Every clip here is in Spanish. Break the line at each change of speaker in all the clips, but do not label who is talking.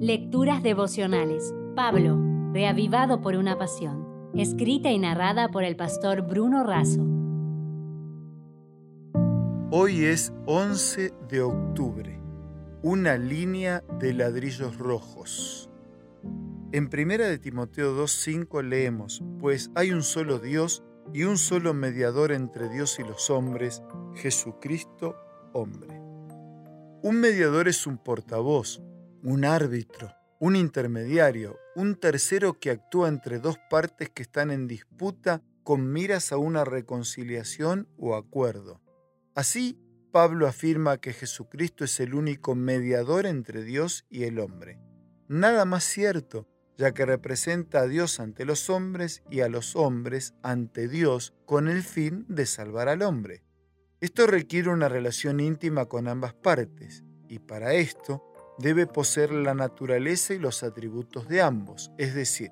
Lecturas devocionales. Pablo, reavivado por una pasión. Escrita y narrada por el pastor Bruno Razo.
Hoy es 11 de octubre. Una línea de ladrillos rojos. En 1 de Timoteo 2.5 leemos, pues hay un solo Dios y un solo mediador entre Dios y los hombres, Jesucristo hombre. Un mediador es un portavoz, un árbitro, un intermediario, un tercero que actúa entre dos partes que están en disputa con miras a una reconciliación o acuerdo. Así, Pablo afirma que Jesucristo es el único mediador entre Dios y el hombre. Nada más cierto, ya que representa a Dios ante los hombres y a los hombres ante Dios con el fin de salvar al hombre. Esto requiere una relación íntima con ambas partes, y para esto debe poseer la naturaleza y los atributos de ambos, es decir,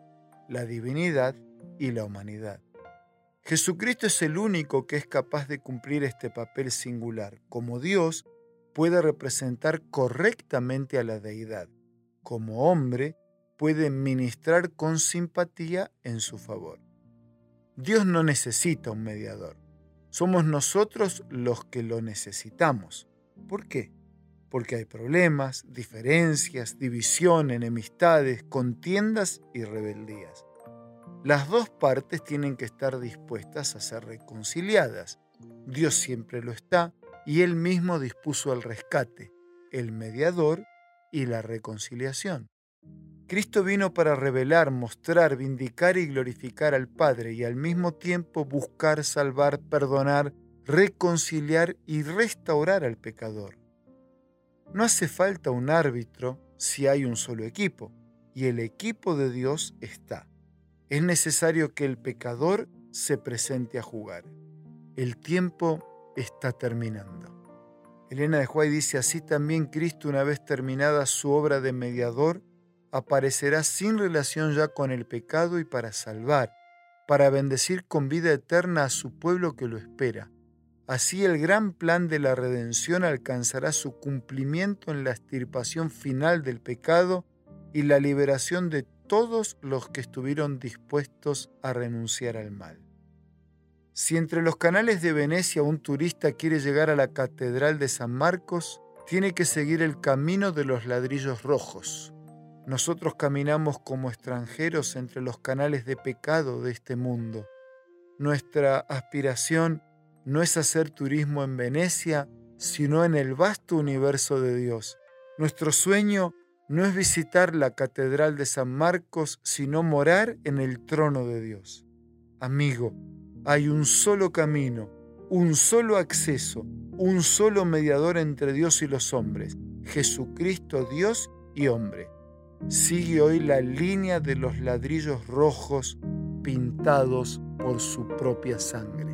la divinidad y la humanidad. Jesucristo es el único que es capaz de cumplir este papel singular. Como Dios, puede representar correctamente a la deidad. Como hombre, puede ministrar con simpatía en su favor. Dios no necesita un mediador. Somos nosotros los que lo necesitamos. ¿Por qué? Porque hay problemas, diferencias, división, enemistades, contiendas y rebeldías. Las dos partes tienen que estar dispuestas a ser reconciliadas. Dios siempre lo está y Él mismo dispuso el rescate, el mediador y la reconciliación. Cristo vino para revelar, mostrar, vindicar y glorificar al Padre y al mismo tiempo buscar, salvar, perdonar, reconciliar y restaurar al pecador. No hace falta un árbitro si hay un solo equipo, y el equipo de Dios está. Es necesario que el pecador se presente a jugar. El tiempo está terminando. Elena de Juárez dice así también Cristo una vez terminada su obra de mediador, aparecerá sin relación ya con el pecado y para salvar, para bendecir con vida eterna a su pueblo que lo espera. Así el gran plan de la redención alcanzará su cumplimiento en la extirpación final del pecado y la liberación de todos los que estuvieron dispuestos a renunciar al mal. Si entre los canales de Venecia un turista quiere llegar a la Catedral de San Marcos, tiene que seguir el camino de los ladrillos rojos, nosotros caminamos como extranjeros entre los canales de pecado de este mundo. Nuestra aspiración no es hacer turismo en Venecia, sino en el vasto universo de Dios. Nuestro sueño no es visitar la Catedral de San Marcos, sino morar en el trono de Dios. Amigo, hay un solo camino, un solo acceso, un solo mediador entre Dios y los hombres, Jesucristo Dios y hombre sigue hoy la línea de los ladrillos rojos pintados por su propia sangre.